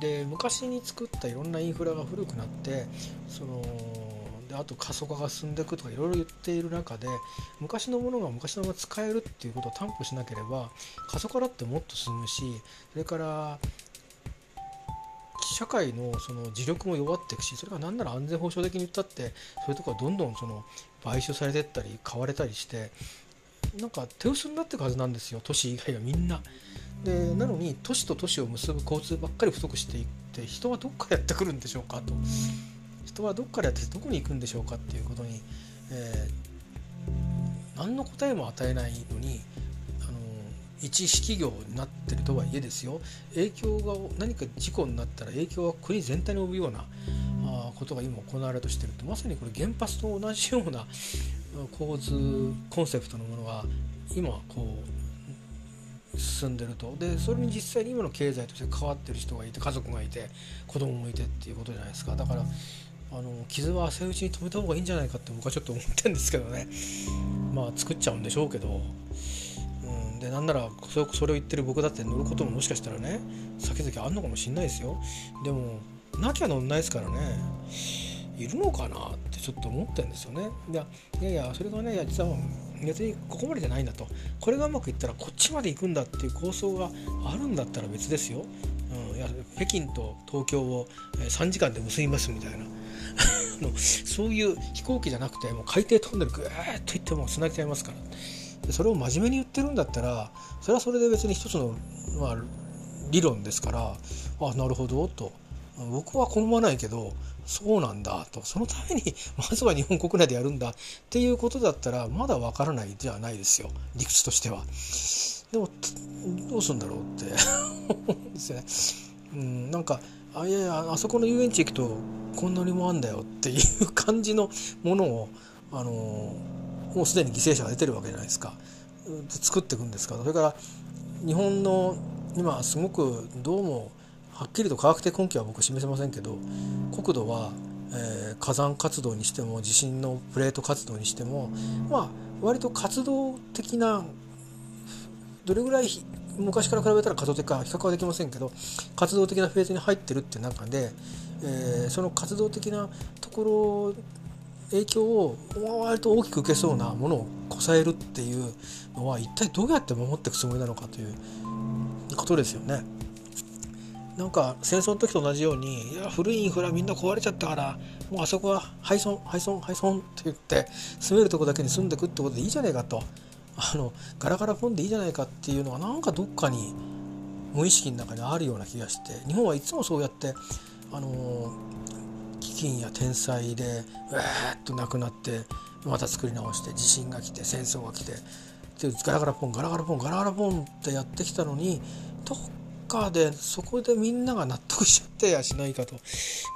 で昔に作ったいろんなインフラが古くなってそのであと過疎化が進んでいくとかいろいろ言っている中で昔のものが昔のまま使えるっていうことを担保しなければ過疎化だってもっと進むしそれから社会のその磁力も弱っていくしそれが何なら安全保障的に言ったってそういうとこはどんどんその買収されてったり買われたりしてなんか手薄になっていくはずなんですよ都市以外はみんな。でなのに都市と都市を結ぶ交通ばっかり不足していって人はどっからやってくるんでしょうかと。人はどっからやってどこに行くんでしょうかっていうことに、えー、何の答えも与えないのにあの一式業になってるとはいえですよ。影響が何か事故になったら影響は国全体に及ぶようなあことが今行われようとしてると。まさにこれ原発と同じような構図コンセプトのものが今こう進んでると。でそれに実際に今の経済として関わってる人がいて家族がいて子供もいてっていうことじゃないですか。だからあの傷は浅いうちに止めた方がいいんじゃないかって僕はちょっと思ってるんですけどね。まあ作っちゃうんでしょうけど、うん、でなんならそれそれを言ってる僕だって乗ることももしかしたらね先々あんのかもしんないですよ。でもなきゃ乗んないですからね。いるのかなってちょっと思ってるんですよね。いやいやいやそれがねいや実は別にここまでじゃないんだとこれがうまくいったらこっちまで行くんだっていう構想があるんだったら別ですよ。うん、いや北京と東京を3時間で結びますみたいな そういう飛行機じゃなくてもう海底トンネルぐーっと行ってもつなげちゃいますからでそれを真面目に言ってるんだったらそれはそれで別に一つの、まあ、理論ですからあなるほどと僕は好まないけどそうなんだと。そのためにまずは日本国内でやるんだっていうことだったらまだわからないじゃないですよ。理屈としては。でもどうするんだろうって。ですよね。うん、なんかあいやいやあそこの遊園地行くとこんなにもあんだよっていう感じのものをあのもうすでに犠牲者が出てるわけじゃないですか。作っていくんですかそれから日本の今すごくどうもはっきりと科学的根拠は僕示せませんけど国土は、えー、火山活動にしても地震のプレート活動にしてもまあ割と活動的などれぐらい昔から比べたら活動的か比較はできませんけど活動的なフェーズに入ってるって中で、えー、その活動的なところ影響を割と大きく受けそうなものをこさえるっていうのは一体どうやって守っていくつもりなのかということですよね。なんか戦争の時と同じようにいや古いインフラみんな壊れちゃったからもうあそこは廃村廃村廃村って言って住めるとこだけに住んでくってことでいいじゃないかと。あのガラガラポンでいいじゃないかっていうのがなんかどっかに無意識の中にあるような気がして日本はいつもそうやってあの飢饉や天災でうわっとなくなってまた作り直して地震が来て戦争が来てガラガラポンガラガラポンガラガラポンってやってきたのにどっかでそこでみんなが納得しちゃってやしないかと。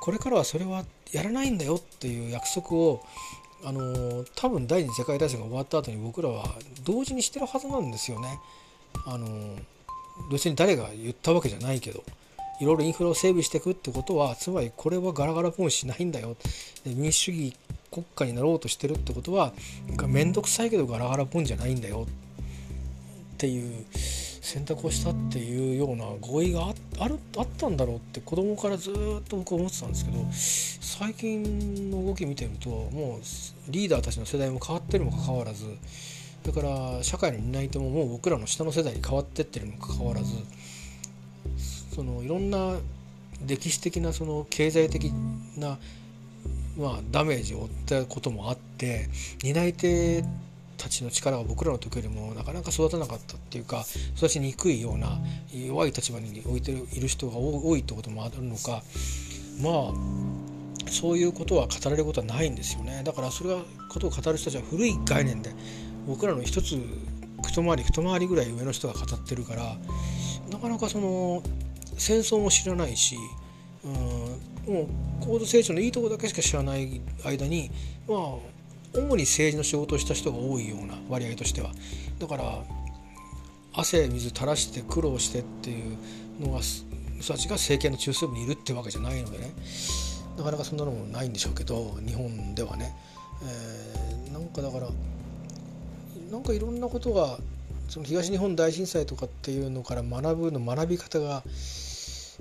これからはそれはやらないんだよっていう約束をあの多分第二次世界大戦が終わった後に僕らは同時にしてるはずなんですよね。あの別に誰が言ったわけじゃないけど。いろいろインフラを整備していくってことはつまりこれはガラガラポンしないんだよ。で民主主義国家になろうとしてるってことは面倒くさいけどガラガラポンじゃないんだよ。っていう選択をしたっていうような合意があるあったんだろうって子供からずっと僕は思ってたんですけど最近の動き見てるともうリーダーたちの世代も変わってるにもかかわらずだから社会の担い手ももう僕らの下の世代に変わってってるにもかかわらずそのいろんな歴史的なその経済的な、まあ、ダメージを負ったこともあって担い手たちの力が僕らの時よりもなかなか育たなかったっていうか育ちにくいような弱い立場に置いている人が多いってこともあるのかまあそういうことは語られることはないんですよね。だからそれがことを語る人たちは古い概念で僕らの一つ一回り一回りぐらい上の人が語ってるからなかなかその戦争も知らないし、うん、もう高度成長のいいとこだけしか知らない間にまあ主に政治の仕事をした人が多いような割合としては。だから汗水垂らして苦労してっていうのが人たちが政権の中枢部にいるってわけじゃないのでね。なかなかそんなのもないんでしょうけど日本ではね、えー、なんかだからなんかいろんなことがその東日本大震災とかっていうのから学ぶの学び方が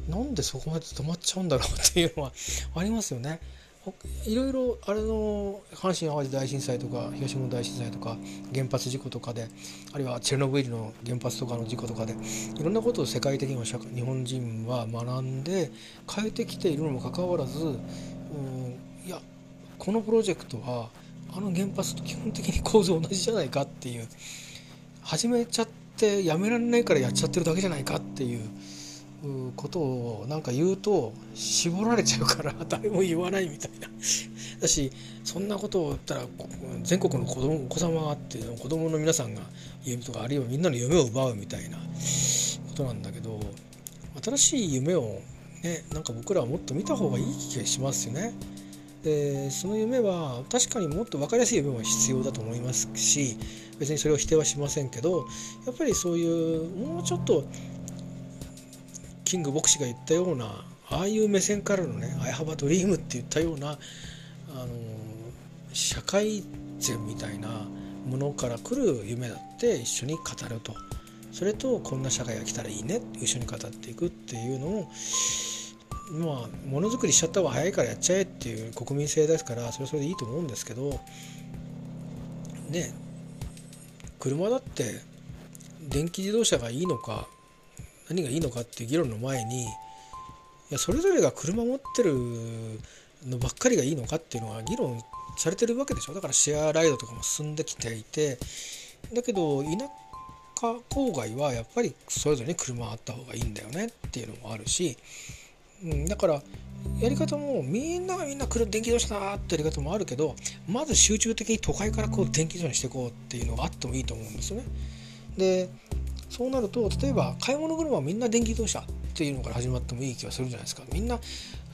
なんでそこまで止まっちゃうんだろうっていうのはありますよね。いろいろあれの阪神・淡路大震災とか東日本大震災とか原発事故とかであるいはチェルノブイリの原発とかの事故とかでいろんなことを世界的にも日本人は学んで変えてきているのもかかわらずうんいやこのプロジェクトはあの原発と基本的に構造同じじゃないかっていう始めちゃってやめられないからやっちゃってるだけじゃないかっていう。ことをなんか言うと絞られちゃうから 誰も言わないみたいなだしそんなことを言ったら全国の子供お子様があって子供の皆さんが言うとかあるいはみんなの夢を奪うみたいなことなんだけど新しい夢をねなんか僕らはもっと見た方がいい気がしますよね。でその夢は確かにもっと分かりやすい夢も必要だと思いますし別にそれを否定はしませんけどやっぱりそういうもうちょっとキング牧師が言ったようなああいう目線からのね「I have a dream」って言ったようなあの社会善みたいなものから来る夢だって一緒に語ると。それとこんな社会が来たらいいねって一緒に語っていくっていうのをまあものづくりしちゃった方が早いからやっちゃえっていう国民性ですからそれはそれでいいと思うんですけどね車だって電気自動車がいいのか何がいいのかっていう議論の前にいやそれぞれが車持ってるのばっかりがいいのかっていうのは議論されてるわけでしょ。だからシェアライドとかも進んできていて。だけど田舎郊外はやっぱりそれぞれに車あった方がいいんだよねっていうのもあるし、うん、だからやり方もみんながみんな車電気自動車だってやり方もあるけどまず集中的に都会からこう電気自動車にしていこうっていうのがあってもいいと思うんですよね。でそうなると例えば買い物車はみんな電気自動車っていうのから始まってもいい気がするじゃないですか。みんな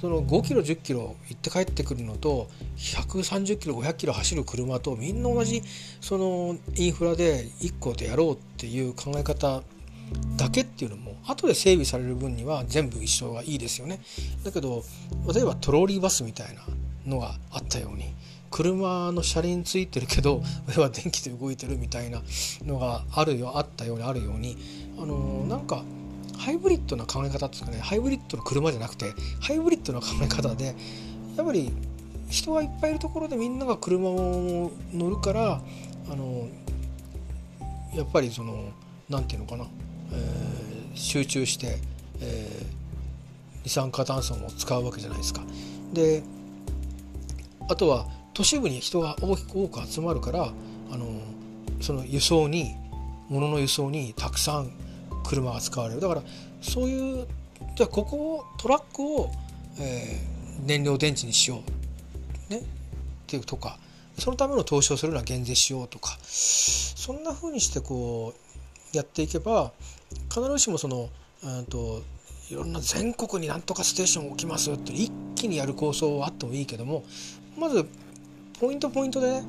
その5キロ10キロ行って帰ってくるのと130キロ500キロ走る車とみんな同じそのインフラで1個でやろうっていう考え方だけっていうのも後で整備される分には全部一緒がいいですよね。だけど例えばトローリーバスみたいなのがあったように車の車輪ついてるけど 上は電気で動いてるみたいなのがあるよあったようにあるようにあのなんかハイブリッドな考え方っていうかねハイブリッドの車じゃなくてハイブリッドな考え方でやっぱり人がいっぱいいるところでみんなが車を乗るからあのやっぱりその何て言うのかな、えー、集中して、えー、二酸化炭素も使うわけじゃないですか。であとは都市部に人が大きく多く集まるからあのその輸送に物の輸送にたくさん車が使われる。だからそういうじゃあここをトラックを、えー、燃料電池にしよう、ね、っていうとかそのための投資をするのは減税しようとかそんな風にしてこうやっていけば必ずしもそのうんといろんな全国になんとかステーションを置きますって一気にやる構想はあってもいいけどもまずポイントポイントでね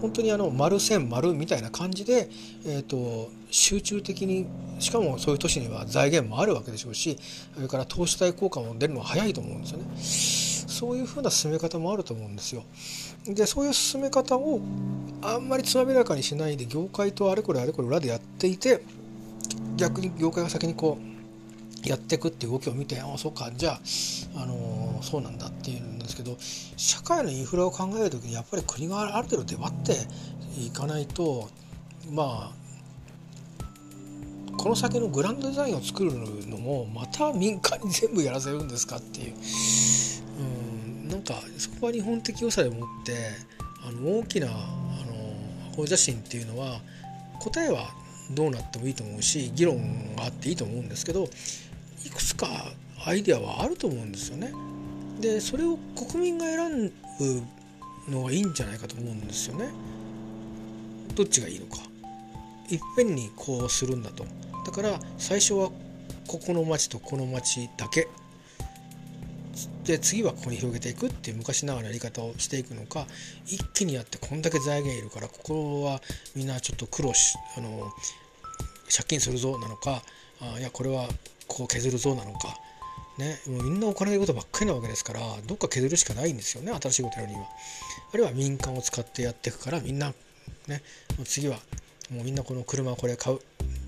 本当にあの丸線丸みたいな感じで、えーと、集中的にしかもそういう都市には財源もあるわけでしょうしそれから投資対効果も出るのは早いと思うんですよね。そういうふうな進め方もあると思うんですよ。でそういう進め方をあんまりつまびらかにしないで業界とあれこれあれこれ裏でやっていて逆に業界が先にこうやっていくっていう動きを見てああそうかじゃあ、あのー、そうなんだっていうんですけど社会のインフラを考える時にやっぱり国がある程度出張っていかないとまあこの先のグランドデザインを作るのもまた民間に全部やらせるんですかっていう、うん、なんかそこは日本的良さでもってあの大きなあの青写真っていうのは答えはどうなってもいいと思うし議論があっていいと思うんですけどいくつかアイデアはあると思うんですよね。でそれを国民が選ぶのがいいんじゃないかと思うんですよね。どっちがいいのか。いっぺんにこうするんだと。だから最初はここの町とこの町だけで次はここに広げていくっていう昔ながらやり方をしていくのか一気にやってこんだけ財源いるからここはみんなちょっと苦労しあの借金するぞなのかあいやこれはここ削るぞなのか、ね、もうみんなお金のことばっかりなわけですからどっか削るしかないんですよね新しいことやるには。あるいは民間を使ってやっていくからみんな、ね、もう次はもうみんなこの車をこれ買うっ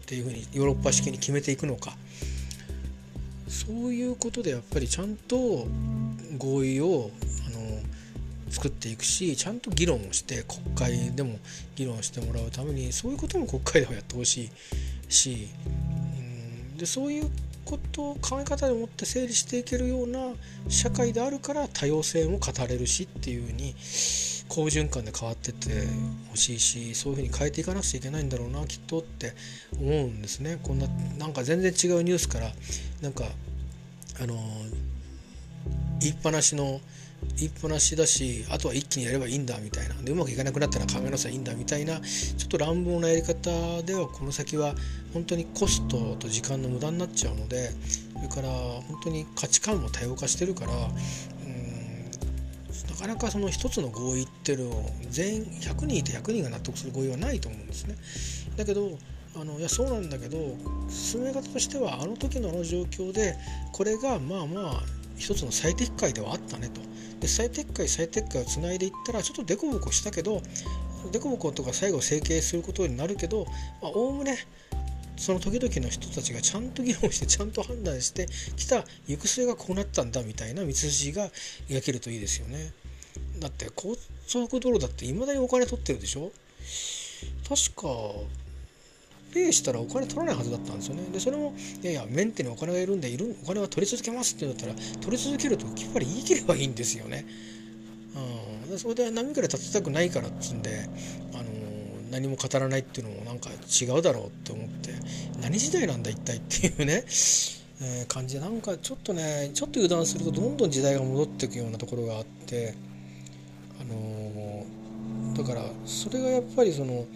ていうふうにヨーロッパ式に決めていくのか。そういうことでやっぱりちゃんと合意をあの作っていくしちゃんと議論をして国会でも議論してもらうためにそういうことも国会ではやってほしいし、うん、でそういうことを考え方でもって整理していけるような社会であるから多様性も語れるしっていう風に好循環で変わっててほしいしそういう風に変えていかなくちゃいけないんだろうなきっとって思うんですね。こんななんか全然違うニュースからなんかあの言いっぱなしの言いっぱなしだしあとは一気にやればいいんだみたいなでうまくいかなくなったら考えなさいいいんだみたいなちょっと乱暴なやり方ではこの先は本当にコストと時間の無駄になっちゃうのでそれから本当に価値観も多様化してるからなかなかその一つの合意っていうのを全員100人いて100人が納得する合意はないと思うんですね。だけどあのいやそうなんだけど進め方としてはあの時のあの状況でこれがまあまあ一つの最適解ではあったねとで最適解最適解をつないでいったらちょっとデコボコしたけどデコボコとか最後整形することになるけどおおむねその時々の人たちがちゃんと議論してちゃんと判断してきた行く末がこうなったんだみたいな道筋が描けるといいですよね。だって高速道路だっていまだにお金取ってるでしょ？確かペイしたらお金取らないはずだったんですよね。で、それも、いやいや、メンテにお金がいるんで、いるお金は取り続けますって言ったら、取り続けるときっぱり言い切ればいいんですよね。うん、それで波から立てたくないからっつんで、あの何も語らないっていうのもなんか違うだろうって思って何時代なんだ一体っていうね、えー、感じでなんかちょっとねちょっと油断するとどんどん時代が戻っていくようなところがあってあのー、だからそれがやっぱりその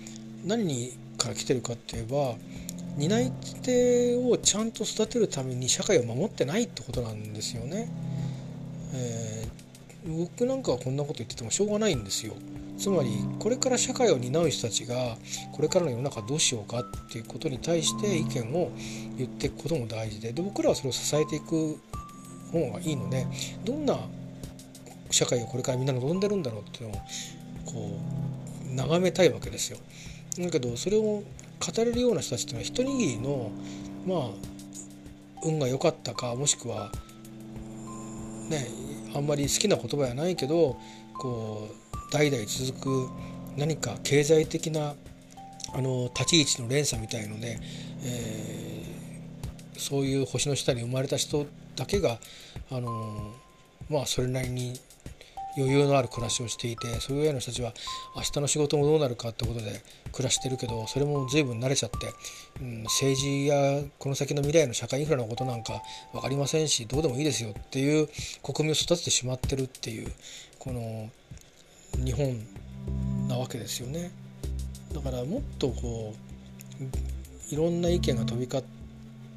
何にから来てるかって言えば担い手をちゃんと育てるために社会を守ってないってことなんですよね。えー、僕なんかはこんなこと言っててもしょうがないんですよ。つまりこれから社会を担う人たちがこれからの世の中どうしようかっていうことに対して意見を言っていくことも大事でで僕らはそれを支えていく方がいいのでどんな社会をこれからみんな望んでるんだろうっていうのをこう眺めたいわけですよ。だけどそれを語れるような人たちっていうのは一握りのまあ運が良かったかもしくはねあんまり好きな言葉やないけどこう代々続く何か経済的なあの立ち位置の連鎖みたいので、えー、そういう星の下に生まれた人だけがあのまあそれなりに余裕のある暮らしをしていてそういうような人たちは明日の仕事もどうなるかってことで暮らしてるけどそれも随分慣れちゃって、うん、政治やこの先の未来の社会インフラのことなんか分かりませんしどうでもいいですよっていう国民を育ててしまってるっていうこの日本なわけですよね。だからもっとこういろんな意見が飛び交っ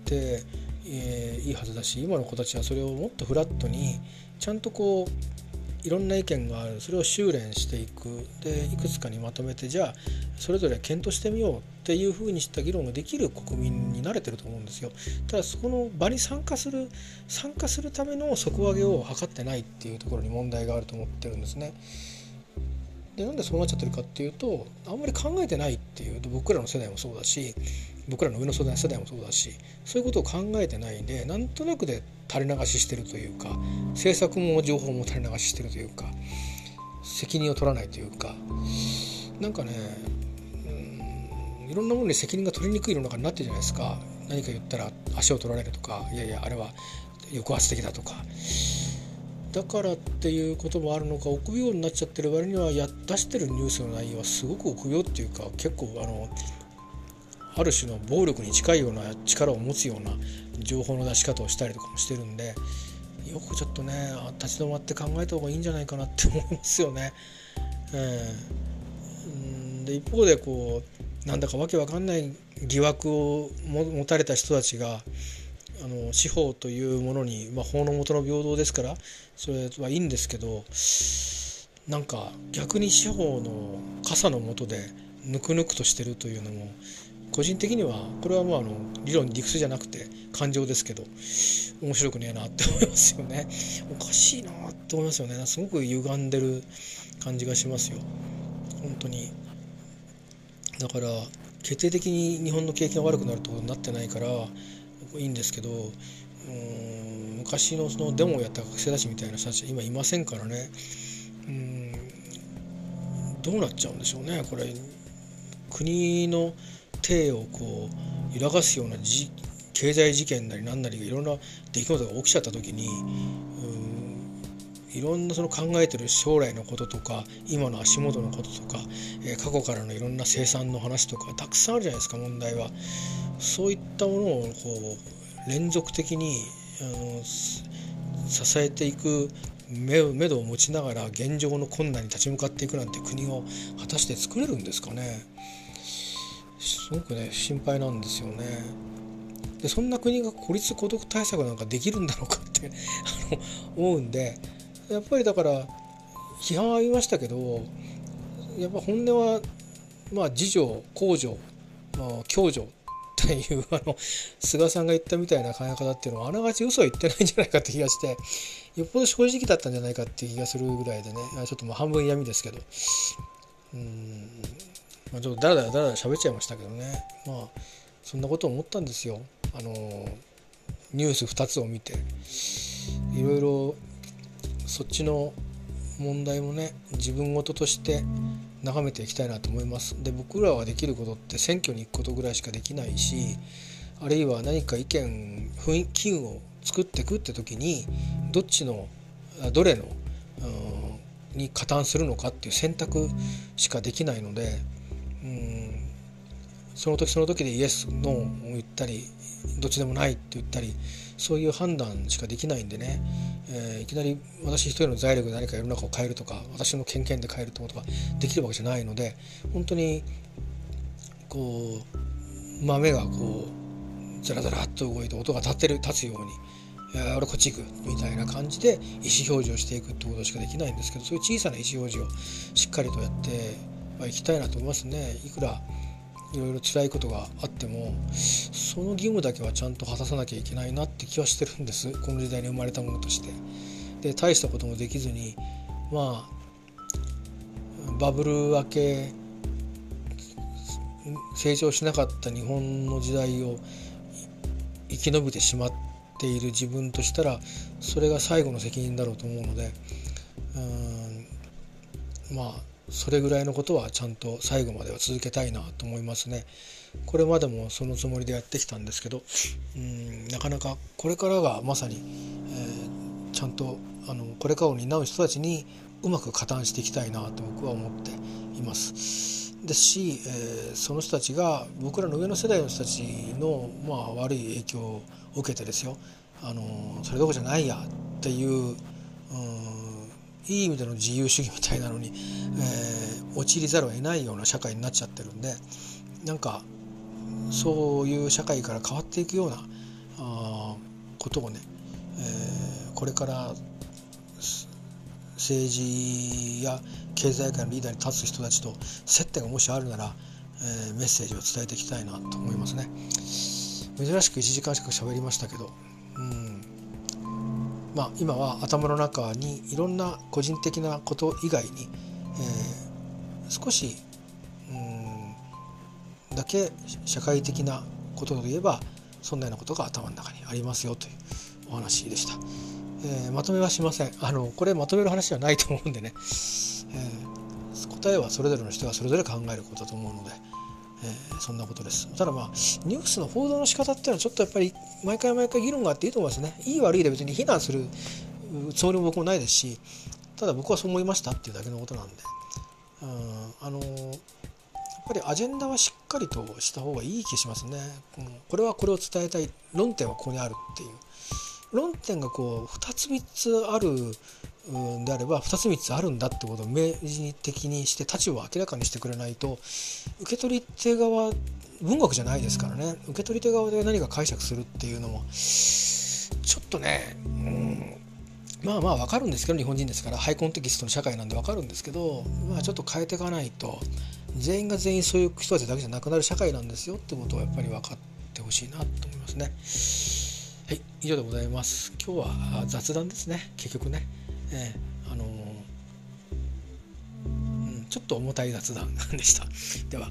て、えー、いいはずだし今の子たちはそれをもっとフラットにちゃんとこういろんな意見があるそれを修練していくでいくつかにまとめてじゃあそれぞれ検討してみようっていうふうにした議論ができる国民になれてると思うんですよ。ただそこの場に参加する参加するための底上げを図ってないっていうところに問題があると思ってるんですね。でなんでそうなっちゃってるかっていうとあんまり考えてないっていうと僕らの世代もそうだし僕らの上の世代もそうだしそういうことを考えてないんでなんとなくで垂れ流ししてるというか政策も情報も垂れ流ししてるというか責任を取らないというかなんかねいろんなものに責任が取りにくい世の中になってるじゃないですか。何か言ったら足を取られるとかいやいやあれは抑圧的だとか。だからっていうこともあるのか臆病になっちゃってる割にはや出してるニュースの内容はすごく臆病っていうか結構あのある種の暴力に近いような力を持つような情報の出し方をしたりとかもしてるんでよくちょっとね立ち止まって考えた方がいいんじゃないかなって思いますよね。えー、で一方でこうなんだかわけわかんない疑惑を持たれた人たちがあの司法というものに、まあ、法の下の平等ですからそれはいいんですけどなんか逆に司法の傘の下でぬくぬくとしてるというのも個人的にはこれはもうあの理論理屈じゃなくて感情ですけど面白くねえなって思いますよね。おかしいなって思いますよね。すごく歪んでる感じがしますよ。本当に。だから決定的に日本の景気が悪くなるってことになってないからいいんですけどうん昔のそのデモをやった学生たちみたいな人たちは今いませんからね。うんどうなっちゃうんでしょうね。これ国の体をこう揺らがすような経済事件なり何なりいろんな出来事が起きちゃった時にいろんなその考えてる将来のこととか今の足元のこととか、え過去からのいろんな生産の話とかたくさんあるじゃないですか問題は。そういったものをこう連続的にあの支えていく目目処を持ちながら現状の困難に立ち向かっていくなんて国を果たして作れるんですかねすごくね心配なんですよね。でそんな国が孤立孤独対策なんかできるんだろうかってあの 思うんでやっぱりだから批判はありましたけどやっぱ本音はまあ自助公助、まあ、共助っていうあの菅さんが言ったみたいな考え方っていうのはあながち嘘は言ってないんじゃないかって気がしてよっぽど正直だったんじゃないかって気がするぐらいでね。ちょっともう半分闇ですけど。うん。まあちょっとだらだらだらだら喋っちゃいましたけどね。まあそんなこと思ったんですよ。あのニュース2つを見て。いろいろそっちの問題もね自分事として眺めていきたいなと思います。で僕らはできることって選挙に行くことぐらいしかできないしあるいは何か意見雰囲気を作っていくって時にどっちのどれのに加担するのかっていう選択しかできないのでその時その時でイエスノーを言ったりどっちでもないって言ったりそういう判断しかできないんでね、えー、いきなり私一人の財力で何か世の中を変えるとか私の権限で変えるってことができるわけじゃないので本当にこう豆がこうザラザラっと動いて音が立ってる立つように。俺こっち行くみたいな感じで意思表示をしていくってことしかできないんですけどそういう小さな意思表示をしっかりとやっていきたいなと思いますね。いくらいろいろ辛いことがあってもその義務だけはちゃんと果たさなきゃいけないなって気はしてるんですこの時代に生まれたものとして。で大したこともできずにまあバブル明け成長しなかった日本の時代を生き延びてしまっている自分としたらそれが最後の責任だろうと思うのでうんまあそれぐらいのことはちゃんと最後までは続けたいなと思いますね。これまでもそのつもりでやってきたんですけどうんなかなかこれからがまさに、えー、ちゃんとあのこれからを担う人たちにうまく加担していきたいなと僕は思っています。ですし、えー、その人たちが僕らの上の世代の人たちの、まあ、悪い影響を受けてですよあのそれどころじゃないやっていう、うんいい意味での自由主義みたいなのに、えー、陥りざるを得ないような社会になっちゃってるんでなんかそういう社会から変わっていくようなあことをね、えー、これから政治や経済界のリーダーに立つ人たちと接点がもしあるなら、えー、メッセージを伝えていきたいなと思いますね。珍しく1時間しか喋りましたけど、まあ、今は頭の中にいろんな個人的なこと以外に、えー、少しうんだけ社会的なことといえばそんなようなことが頭の中にありますよというお話でした。えー、まとめはしませんあのこれまとめる話はないと思うんでね、えー、答えはそれぞれの人がそれぞれ考えることだと思うので、えー、そんなことです。ただまあニュースの報道の仕方っていうのはちょっとやっぱり毎回毎回議論があっていいと思いますね。いい悪いで別に非難するつもりも僕もないですしただ僕はそう思いましたっていうだけのことなんで。うんあのー、やっぱりアジェンダはしっかりとした方がいい気しますね、うん、これはこれを伝えたい。論点はここにあるっていう。論点がこう2つ3つあるであれば2つ3つあるんだってことを明示的にして立場を明らかにしてくれないと受け取り手側文学じゃないですからね受け取り手側で何か解釈するっていうのもちょっとね、うん、まあまあ分かるんですけど日本人ですからハイコンテキストの社会なんで分かるんですけど、まあ、ちょっと変えていかないと全員が全員そういう人たちだけじゃなくなる社会なんですよってことをやっぱり分かってほしいなと思いますね。はい以上でございます。今日は雑談ですね結局ね。えー、あのー、うん、ちょっと重たい雑談でした。では。